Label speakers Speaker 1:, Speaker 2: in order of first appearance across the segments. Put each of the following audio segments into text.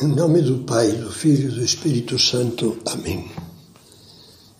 Speaker 1: Em nome do Pai, do Filho e do Espírito Santo. Amém.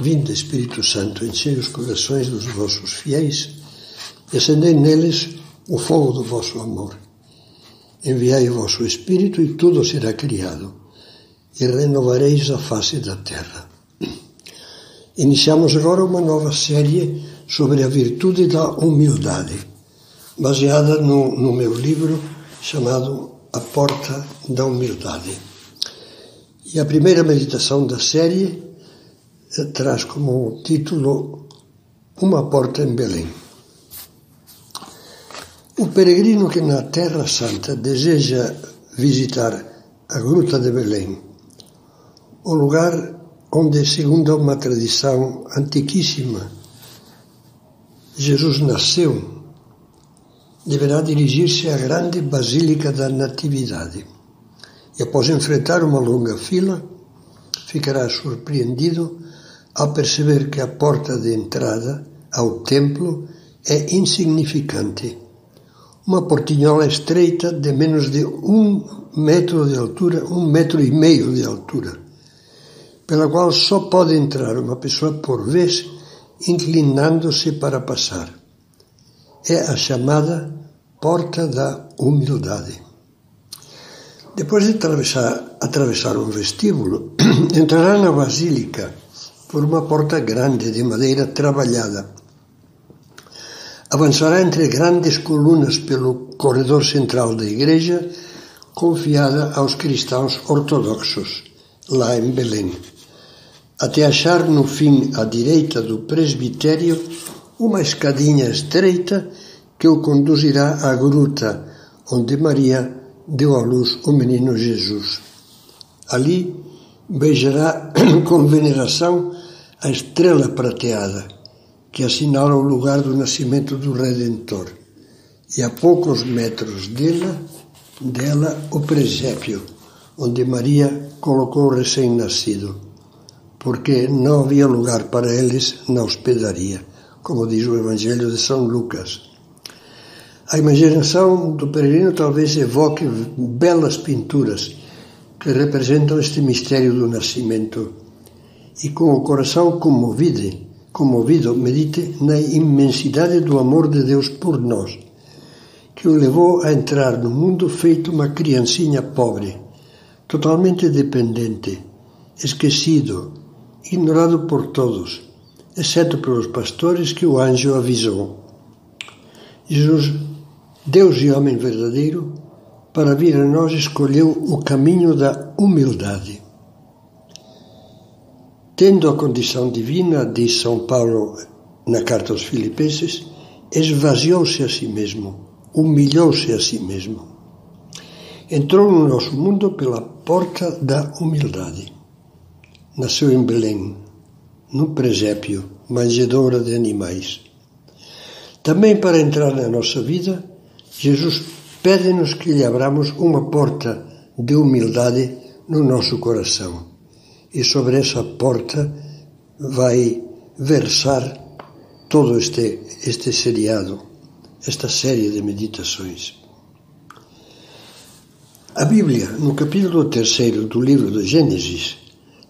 Speaker 1: Vinde, Espírito Santo, enchei os corações dos vossos fiéis e acendei neles o fogo do vosso amor. Enviai o vosso Espírito e tudo será criado, e renovareis a face da terra. Iniciamos agora uma nova série sobre a virtude da humildade, baseada no, no meu livro chamado A Porta da Humildade. E a primeira meditação da série eh, traz como título Uma Porta em Belém. O peregrino que na Terra Santa deseja visitar a Gruta de Belém, o lugar onde, segundo uma tradição antiquíssima, Jesus nasceu, deverá dirigir-se à grande Basílica da Natividade. E após enfrentar uma longa fila, ficará surpreendido ao perceber que a porta de entrada ao templo é insignificante. Uma portinhola estreita de menos de um metro de altura, um metro e meio de altura pela qual só pode entrar uma pessoa por vez inclinando-se para passar. É a chamada Porta da Humildade. Depois de atravessar, atravessar um vestíbulo, entrará na basílica por uma porta grande de madeira trabalhada. Avançará entre grandes colunas pelo corredor central da igreja, confiada aos cristãos ortodoxos, lá em Belém até achar no fim à direita do presbitério uma escadinha estreita que o conduzirá à gruta onde Maria deu à luz o menino Jesus. Ali beijará com veneração a estrela prateada que assinala o lugar do nascimento do Redentor, e a poucos metros dela, dela o presépio, onde Maria colocou o recém-nascido porque não havia lugar para eles na hospedaria, como diz o Evangelho de São Lucas. A imaginação do peregrino talvez evoque belas pinturas que representam este mistério do nascimento e com o coração comovido, comovido medite na imensidade do amor de Deus por nós, que o levou a entrar no mundo feito uma criancinha pobre, totalmente dependente, esquecido, ignorado por todos, exceto pelos pastores que o anjo avisou. Jesus, Deus e homem verdadeiro, para vir a nós escolheu o caminho da humildade. Tendo a condição divina, diz São Paulo na carta aos Filipenses, esvaziou-se a si mesmo, humilhou-se a si mesmo. Entrou no nosso mundo pela porta da humildade. Nasceu em Belém, no presépio, manjedoura de animais. Também para entrar na nossa vida, Jesus pede-nos que lhe abramos uma porta de humildade no nosso coração. E sobre essa porta vai versar todo este, este seriado, esta série de meditações. A Bíblia, no capítulo 3 do livro de Gênesis,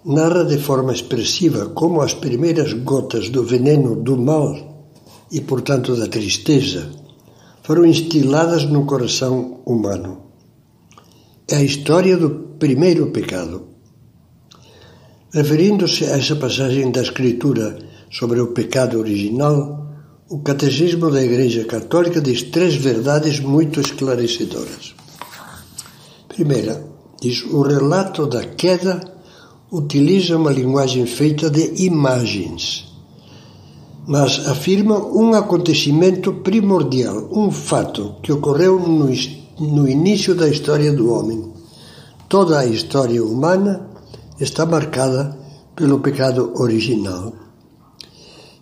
Speaker 1: narra de forma expressiva como as primeiras gotas do veneno do mal e, portanto, da tristeza foram instiladas no coração humano. É a história do primeiro pecado. Referindo-se a essa passagem da Escritura sobre o pecado original, o Catecismo da Igreja Católica diz três verdades muito esclarecedoras. Primeira, diz o relato da queda utiliza uma linguagem feita de imagens, mas afirma um acontecimento primordial, um fato que ocorreu no, no início da história do homem. Toda a história humana está marcada pelo pecado original.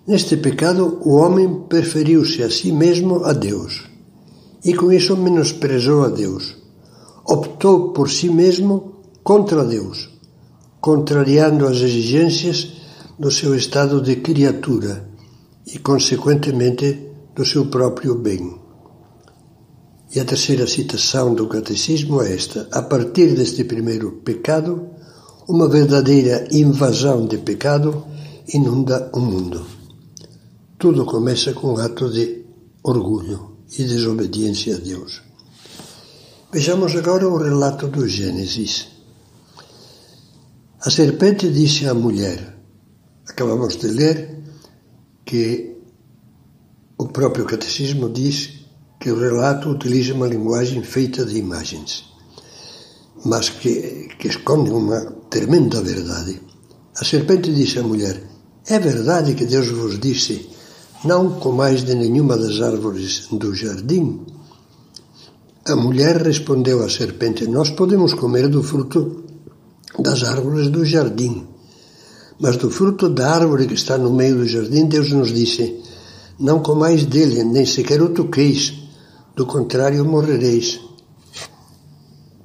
Speaker 1: Neste pecado, o homem preferiu-se a si mesmo a Deus e com isso menosprezou a Deus. Optou por si mesmo contra Deus contrariando as exigências do seu estado de criatura e, consequentemente, do seu próprio bem. E a terceira citação do catecismo é esta: a partir deste primeiro pecado, uma verdadeira invasão de pecado inunda o mundo. Tudo começa com um ato de orgulho e desobediência a Deus. Vejamos agora o relato do Gênesis. A serpente disse à mulher, acabamos de ler que o próprio catecismo diz que o relato utiliza uma linguagem feita de imagens, mas que, que esconde uma tremenda verdade. A serpente disse à mulher: É verdade que Deus vos disse: Não comais de nenhuma das árvores do jardim? A mulher respondeu à serpente: Nós podemos comer do fruto das árvores do jardim. Mas do fruto da árvore que está no meio do jardim, Deus nos disse: Não comais dele, nem sequer o toqueis, do contrário morrereis.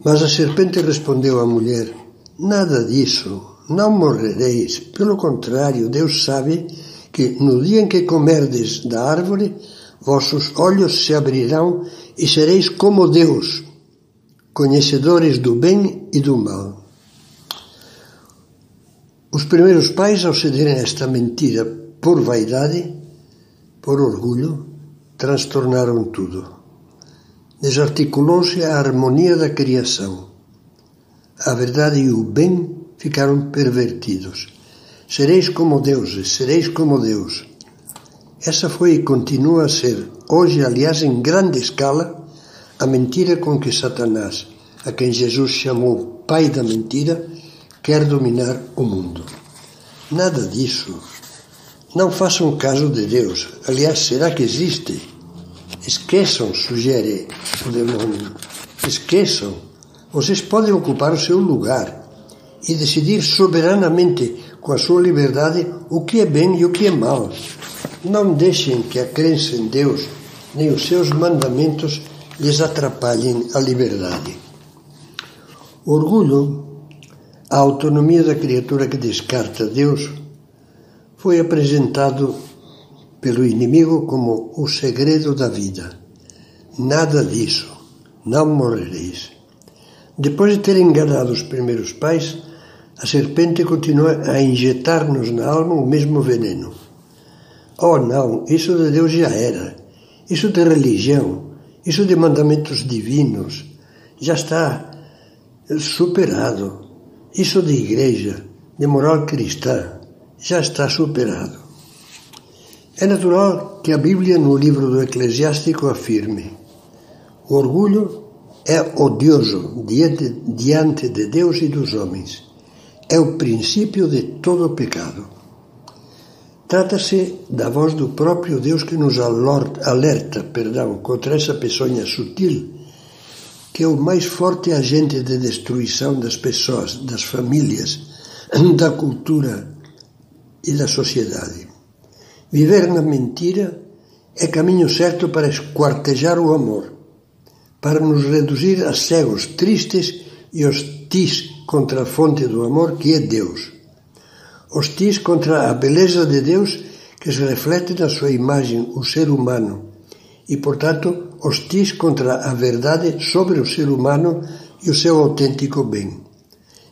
Speaker 1: Mas a serpente respondeu à mulher: Nada disso, não morrereis. Pelo contrário, Deus sabe que no dia em que comerdes da árvore, vossos olhos se abrirão e sereis como Deus, conhecedores do bem e do mal. Os primeiros pais, ao cederem esta mentira por vaidade, por orgulho, transtornaram tudo. Desarticulou-se a harmonia da criação. A verdade e o bem ficaram pervertidos. Sereis como deuses, sereis como Deus. Essa foi e continua a ser, hoje, aliás, em grande escala, a mentira com que Satanás, a quem Jesus chamou pai da mentira, quer dominar o mundo. Nada disso. Não façam caso de Deus. Aliás, será que existe? Esqueçam, sugere o demônio. Esqueçam. Vocês podem ocupar o seu lugar e decidir soberanamente, com a sua liberdade, o que é bem e o que é mal. Não deixem que a crença em Deus nem os seus mandamentos lhes atrapalhem a liberdade. Orgulho a autonomia da criatura que descarta Deus foi apresentado pelo inimigo como o segredo da vida. Nada disso, não morrereis. Depois de ter enganado os primeiros pais, a serpente continua a injetar-nos na alma o mesmo veneno. Oh, não, isso de Deus já era. Isso de religião, isso de mandamentos divinos, já está superado. Isso de igreja, de moral cristã, já está superado. É natural que a Bíblia, no livro do Eclesiástico, afirme: o orgulho é odioso diante, diante de Deus e dos homens. É o princípio de todo pecado. Trata-se da voz do próprio Deus que nos alerta perdão, contra essa peçonha sutil que é o mais forte agente de destruição das pessoas, das famílias, da cultura e da sociedade. Viver na mentira é caminho certo para esquartejar o amor, para nos reduzir a cegos tristes e hostis contra a fonte do amor que é Deus. Hostis contra a beleza de Deus que se reflete na sua imagem, o ser humano, e, portanto, hostis contra a verdade sobre o ser humano e o seu autêntico bem.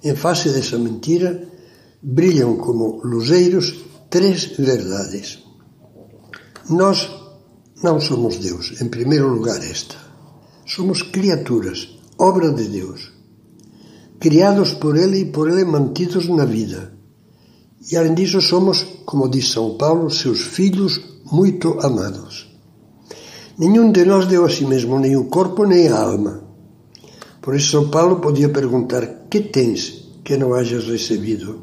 Speaker 1: Em face dessa mentira, brilham como luzeiros três verdades. Nós não somos Deus, em primeiro lugar, esta. Somos criaturas, obra de Deus, criados por Ele e por Ele mantidos na vida. E além disso, somos, como diz São Paulo, seus filhos muito amados. Nenhum de nós deu a si mesmo nem o corpo nem a alma. Por isso São Paulo podia perguntar: Que tens que não hajas recebido?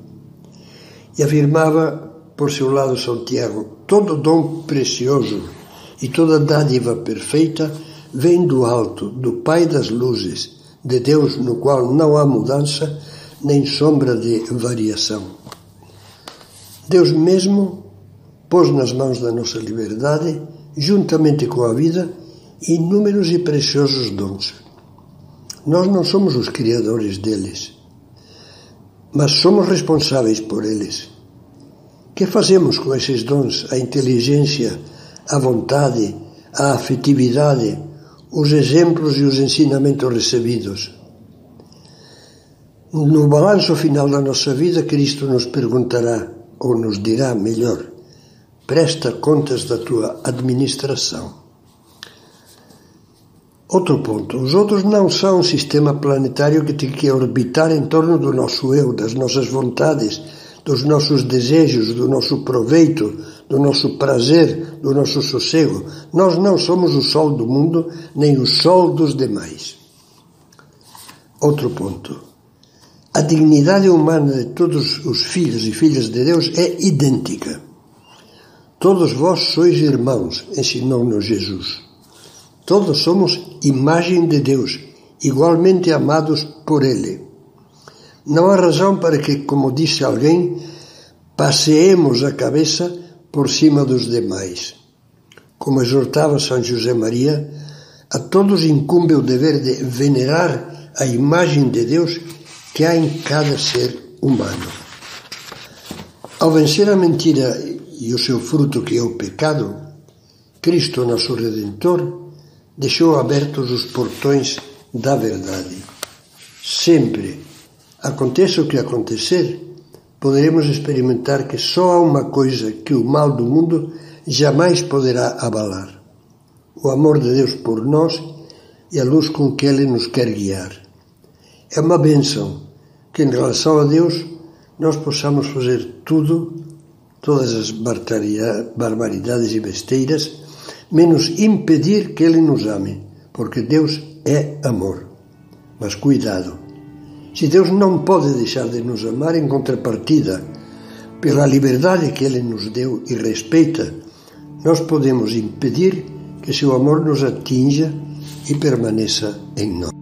Speaker 1: E afirmava, por seu lado, São Tiago: Todo dom precioso e toda dádiva perfeita vem do alto, do Pai das luzes, de Deus no qual não há mudança nem sombra de variação. Deus mesmo pôs nas mãos da nossa liberdade juntamente com a vida, inúmeros e preciosos dons. Nós não somos os criadores deles, mas somos responsáveis por eles. Que fazemos com esses dons? A inteligência, a vontade, a afetividade, os exemplos e os ensinamentos recebidos. No balanço final da nossa vida, Cristo nos perguntará, ou nos dirá melhor, presta contas da tua administração. Outro ponto: os outros não são um sistema planetário que tem que orbitar em torno do nosso eu, das nossas vontades, dos nossos desejos, do nosso proveito, do nosso prazer, do nosso sossego. Nós não somos o sol do mundo, nem o sol dos demais. Outro ponto. A dignidade humana de todos os filhos e filhas de Deus é idêntica. Todos vós sois irmãos, ensinou-nos Jesus. Todos somos imagem de Deus, igualmente amados por Ele. Não há razão para que, como disse alguém, passeemos a cabeça por cima dos demais. Como exortava São José Maria, a todos incumbe o dever de venerar a imagem de Deus que há em cada ser humano. Ao vencer a mentira e o seu fruto, que é o pecado, Cristo, nosso Redentor, deixou abertos os portões da verdade. Sempre, aconteça o que acontecer, poderemos experimentar que só há uma coisa que o mal do mundo jamais poderá abalar: o amor de Deus por nós e a luz com que Ele nos quer guiar. É uma benção que, em relação a Deus, nós possamos fazer tudo, todas as barbaridades e besteiras menos impedir que Ele nos ame, porque Deus é amor. Mas cuidado, se Deus não pode deixar de nos amar em contrapartida, pela liberdade que Ele nos deu e respeita, nós podemos impedir que seu amor nos atinja e permaneça em nós.